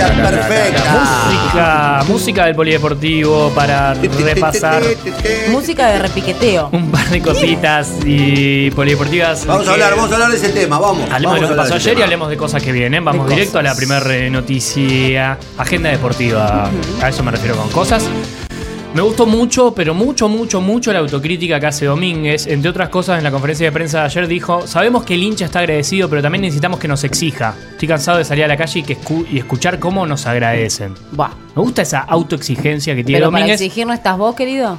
Fecha perfecta. Música, música del polideportivo para repasar Música de repiqueteo. un par de cositas y polideportivas. Vamos a hablar, vamos a hablar de ese tema, vamos. Hablemos vamos de lo que pasó ayer y hablemos de cosas que vienen. Vamos directo a la primera noticia. Agenda deportiva. A eso me refiero con cosas. Me gustó mucho, pero mucho, mucho, mucho la autocrítica que hace Domínguez. Entre otras cosas, en la conferencia de prensa de ayer dijo: Sabemos que el hincha está agradecido, pero también necesitamos que nos exija. Estoy cansado de salir a la calle y, que escu- y escuchar cómo nos agradecen. Buah. Me gusta esa autoexigencia que tiene Pero para Domínguez. exigir no estás vos, querido.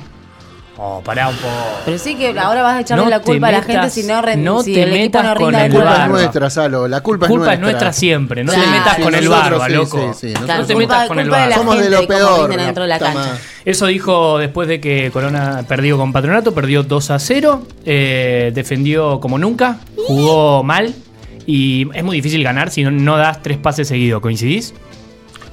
Oh, pará un poco. Pero sí que ahora vas a echarle No la culpa te a la gente si no no si te el metas no con el La culpa barba. es nuestra, Salo. La culpa, Culpa es es nuestra siempre. No te Claro. metas Sí, con el barba, sí, loco. sí, sí, no te culpa- metas con el barba. Somos de lo peor. dentro de la cancha. Eso dijo después de que Corona perdió con Patronato, perdió 2 a 0, eh, defendió como nunca, jugó mal y es muy difícil ganar si no, no das tres pases seguidos, ¿coincidís?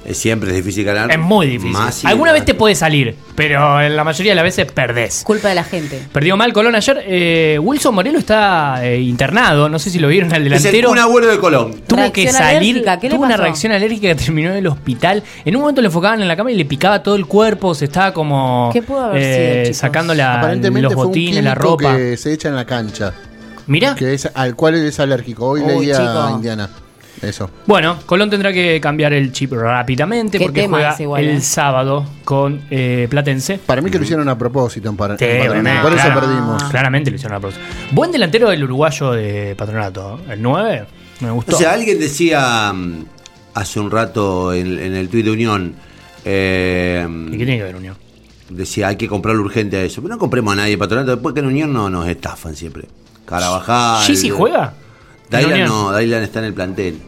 Es siempre es difícil ganar. Es muy difícil. Más Alguna vez te puede salir, pero en la mayoría de las veces perdés. Culpa de la gente. Perdió mal Colón ayer. eh, Wilson Morelo está eh, internado, no sé si lo vieron al Es el delantero. un abuelo de Colón. Tuvo Reacción que salir, alérgica, ¿qué le tuvo una reacción alérgica que terminó en el hospital. En un momento le enfocaban en la cama y le picaba todo el cuerpo, se estaba como ¿Qué pudo haber eh, sido, chicos? sacando la- Aparentemente los fue un botines, la ropa. que se echa en la cancha, Mira, que es al cual es alérgico. Hoy Uy, leía chico. Indiana. Eso. bueno, Colón tendrá que cambiar el chip rápidamente porque juega igual, el eh. sábado con eh, Platense. Para mí que lo hicieron a propósito en, par- en Sí, Patronato. obviamente, Por eso claro. perdimos. Claramente le hicieron la próxima. Buen delantero del uruguayo de Patronato, el 9. Me gustó. O sea, alguien decía mm, hace un rato en, en el tuit de Unión, eh, ¿Y qué tiene que ver Unión? decía hay que comprarlo urgente a eso. Pero no compremos a nadie, patronato. Después que en Unión no nos estafan siempre. Carabajal. ¿Gigi juega? ¿En Dailan Unión? no, Dailan está en el plantel.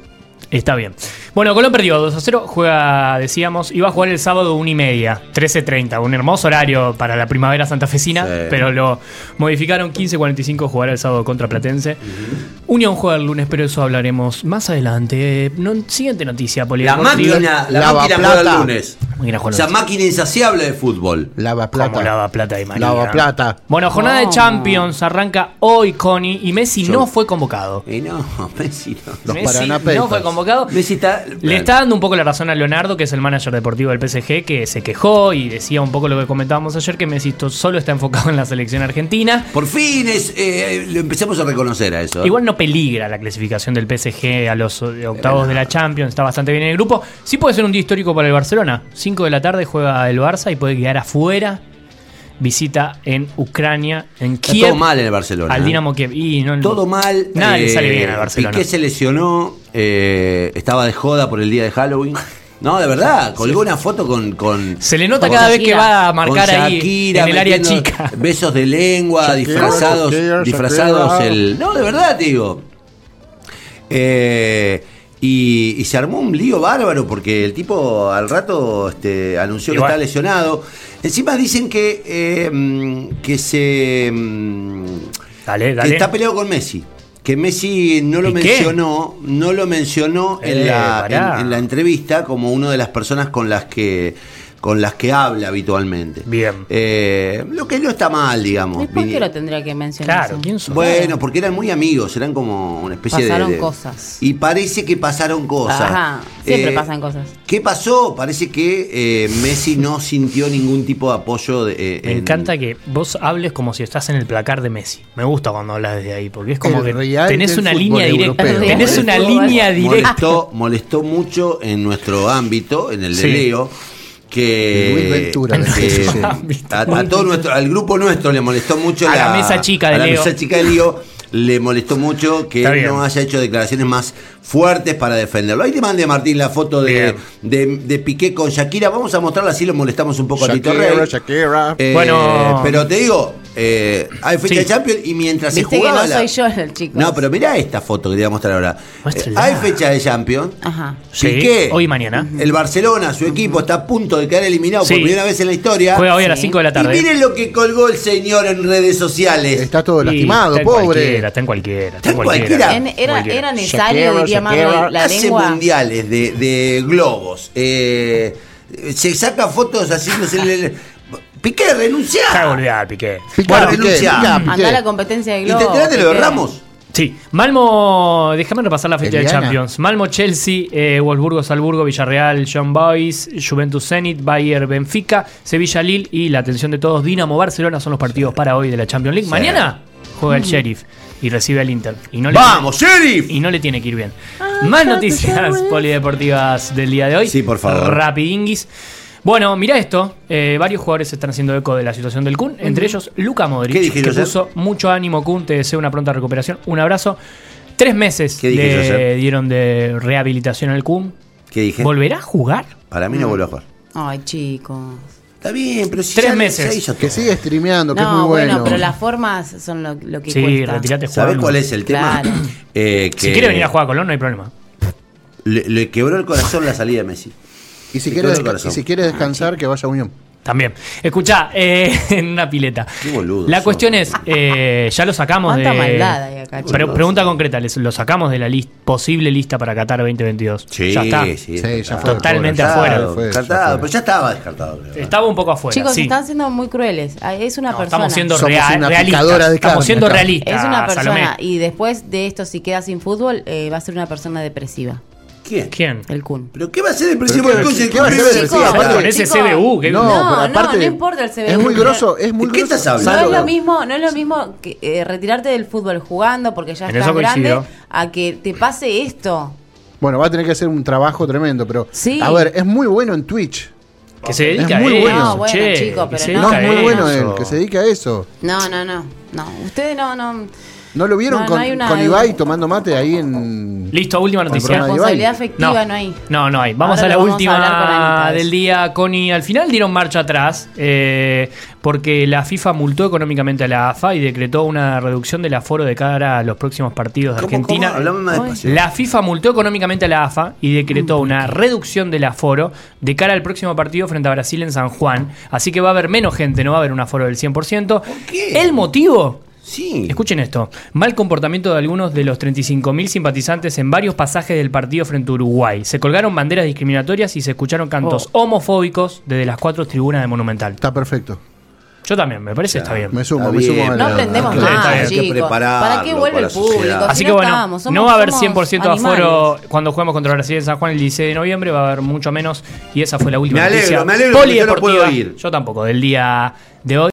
Está bien. Bueno, Colón perdió 2 a 0. Juega, decíamos, iba a jugar el sábado 1 y media, 13.30. Un hermoso horario para la primavera santafesina, Sí. pero lo modificaron 15.45. Jugará el sábado contra Platense. Unión juega el lunes, pero eso hablaremos más adelante. No, siguiente noticia, La polideportiva. máquina, la Lava máquina juega plata. el lunes. Lunes. máquina insaciable de fútbol. Lava plata. Como lava plata y María. Lava plata. Bueno, jornada de. Champions arranca hoy, Connie, y Messi Yo- no fue convocado. Y no, Messi no. Los Messi no fue convocado. Messi está. Le está dando un poco la razón a Leonardo, que es el manager deportivo del PSG, que se quejó y decía un poco lo que comentábamos ayer, que Messi solo está enfocado en la selección argentina. Por fin es, eh, lo empezamos a reconocer a eso. Igual no peligra la clasificación del PSG a los eh, octavos de la Champions, está bastante bien en el grupo. Sí puede ser un día histórico para el Barcelona. 5 de la tarde juega el Barça y puede quedar afuera. Visita en Ucrania, en Está Kiev. todo mal en el Barcelona. Al ¿eh? Dinamo Kiev. Y no- Todo mal. Nada le eh, sale bien al Barcelona. Piqué se lesionó, eh, estaba de joda por el día de Halloween. No, de verdad, colgó una foto con. con Se le nota Con cada vez que va a marcar ahí en el área chica. Besos de lengua, Shakira, disfrazados. Shakira, disfrazados Shakira. el. No, de verdad, te digo. Eh, y, y se armó un lío bárbaro porque el tipo al rato este, anunció Igual. que está lesionado. Encima dicen que, eh, que se. mm, Dale, que dale. está peleado con Messi. Que Messi no lo mencionó, no lo mencionó Eh, en, la, pará. en, en la entrevista como una de las personas con las que con las que habla habitualmente. Bien. Eh, lo que no está mal, digamos. ¿Y por qué lo tendría que mencionar? Claro? ¿quién sos? Bueno, porque eran muy amigos, eran como una especie de- Pasaron cosas. Y parece que pasaron cosas. Ajá, siempre Eh, pasan cosas. ¿Qué pasó? Parece que eh, Messi no sintió ningún tipo de apoyo. De, eh, Me en- encanta que vos hables como si estás en el placar de Messi. Me gusta cuando hablas desde ahí, porque es como El que tenés una línea directa. europeo. Tenés una línea directa. molestó, molestó mucho en nuestro ámbito, en el de Sí. Leo, que, Luis Ventura, que sí. a, a todo nuestro, al grupo nuestro le molestó mucho A la mesa chica de a la Leo. mesa chica de Leo le molestó mucho que él no haya hecho declaraciones más fuertes para defenderlo. Ahí te mandé Martín la foto de, de, de Piqué con Shakira. Vamos a mostrarla así lo molestamos un poco a Tito Rey. Shakira. Eh, Bueno. pero te digo, eh, hay fecha Sí. de Champions y mientras se Viste que jugaba no la- soy yo el chico. No, pero mirá esta foto que te voy a mostrar ahora. Eh, hay fecha de Champions. Ajá. Sí, Piqué, hoy y mañana. El Barcelona, su equipo, está a punto de quedar eliminado Sí. por primera vez en la historia. Juega hoy a las Sí. 5 de la Y tarde. miren lo que colgó el señor en redes sociales. Está todo Y lastimado, está pobre. Cualquiera, está en cualquiera. Está en Está en cualquiera. cualquiera. En- era, Cualquiera. era necesario, Shakira, diría la Hace lengua. mundiales de, de globos. Eh, se saca fotos haciéndose. el- Piqué, Está renunciá. olvidado, Piqué. Piqué, Bueno, renuncia. Piqué, Andá a la competencia de ¿Y globo. te enteraste de lo de. Ramos? Sí, Malmo, déjame repasar la fecha de. Champions. Malmo, Chelsea, eh, Wolfsburgo, Salzburgo, Villarreal, John Boys, Juventus Zenit, Bayern, Benfica, Sevilla, Lille y la atención de todos, Dinamo, Barcelona son los partidos para hoy de la Champions League. Sí. Mañana juega el Sheriff y recibe al Inter. Y no le ¡Vamos, Sheriff! y no le tiene que ir bien. Más noticias polideportivas del día de hoy. Sí, por favor. Rapidinguis. Bueno, mira esto. eh, varios jugadores se están haciendo eco de la situación del Kun. Entre ellos, Luca Modric. ¿Qué dije que ayer? puso mucho ánimo, Kun. Te deseo una pronta recuperación. Un abrazo. Tres meses ¿Qué dije yo le dieron de rehabilitación al Kun. ¿Qué dije? ¿Volverá a jugar? Para mí no vuelvo a jugar. Ay, chicos. Está bien, pero si Tres ya- meses. ya hizo Que sigue streameando, que es muy bueno, bueno. pero las formas son lo, lo que Sí, cuesta. retirate ¿Sabés cuál es el tema? Claro. Eh, que Si quiere venir a jugar a Colón, no hay problema. Le, le quebró el corazón la salida de Messi. Y si, quiere, y si quiere descansar, que vaya a Unión. También. Escuchá, eh, en una pileta. Qué boludo La cuestión es, eh, ya lo sacamos de. Maldad hay acá, pregunta concreta, ¿les- ¿lo sacamos de la lis- posible lista para Qatar 2022? Sí, ya está. sí, ya fue. Totalmente descartado, afuera. Fue, ya descartado, fue. pero ya estaba descartado. creo. Estaba un poco afuera. Chicos, sí. están siendo muy crueles. Ah, Es una No, persona. estamos siendo Somos rea- una realistas. picadora de estamos siendo acá. realistas. Es una persona. Salomé. Y después de esto, si queda sin fútbol, eh, va a ser una persona depresiva. ¿Quién? ¿Quién? El Kun. ¿Pero qué va a hacer el presidente ¿Pero del qué- Consejo? qué va a hacer el presidente? Con ese CBU. que- No, No, pero no, aparte. no importa el CBU, Es muy grosso, es muy ¿De qué grosso. estás hablando? No es lo mismo, no es lo mismo que eh, retirarte del fútbol jugando porque ya En estás grande a que te pase esto. Bueno, va a tener que hacer un trabajo tremendo, pero. Sí. A ver, es muy bueno en Twitch. Que se Es dedica muy a eso. bueno. No, bueno, che, chico, que pero se no. No, es muy bueno él, que se dedica a eso. No, no, no. No, ustedes no, no. ¿No lo vieron No, no con, con Ibai tomando mate ahí en. Listo, última Con noticia. Responsabilidad afectiva no, hay. No, no hay. Vamos Ahora a la vamos con última del día, Connie. Al final dieron marcha atrás eh, porque la FIFA multó económicamente a la AFA y decretó una reducción del aforo de cara a los próximos partidos de ¿Cómo, Argentina. cómo? Más despacio. La FIFA multó económicamente a la AFA y decretó una reducción del aforo de cara al próximo partido frente a Brasil en San Juan. Así que va a haber menos gente, no va a haber un aforo del 100%. qué? ¿El motivo? Sí. Escuchen esto. Mal comportamiento de algunos de los 35.000 simpatizantes en varios pasajes del partido frente a Uruguay. Se colgaron banderas discriminatorias y se escucharon cantos Oh. homofóbicos desde las cuatro tribunas de Monumental. Está perfecto. Yo también, me parece está bien. Me sumo, Está me sumo bien. No aprendemos que chicos. ¿Para qué vuelve para el público? Así Si que no bueno, estamos, somos- no va a haber somos 100% animales. aforo cuando juguemos contra Brasil en San Juan el 16 de noviembre, va a haber mucho menos y esa fue la última Me alegro, noticia me alegro yo no puedo ir. Yo tampoco, del día de hoy.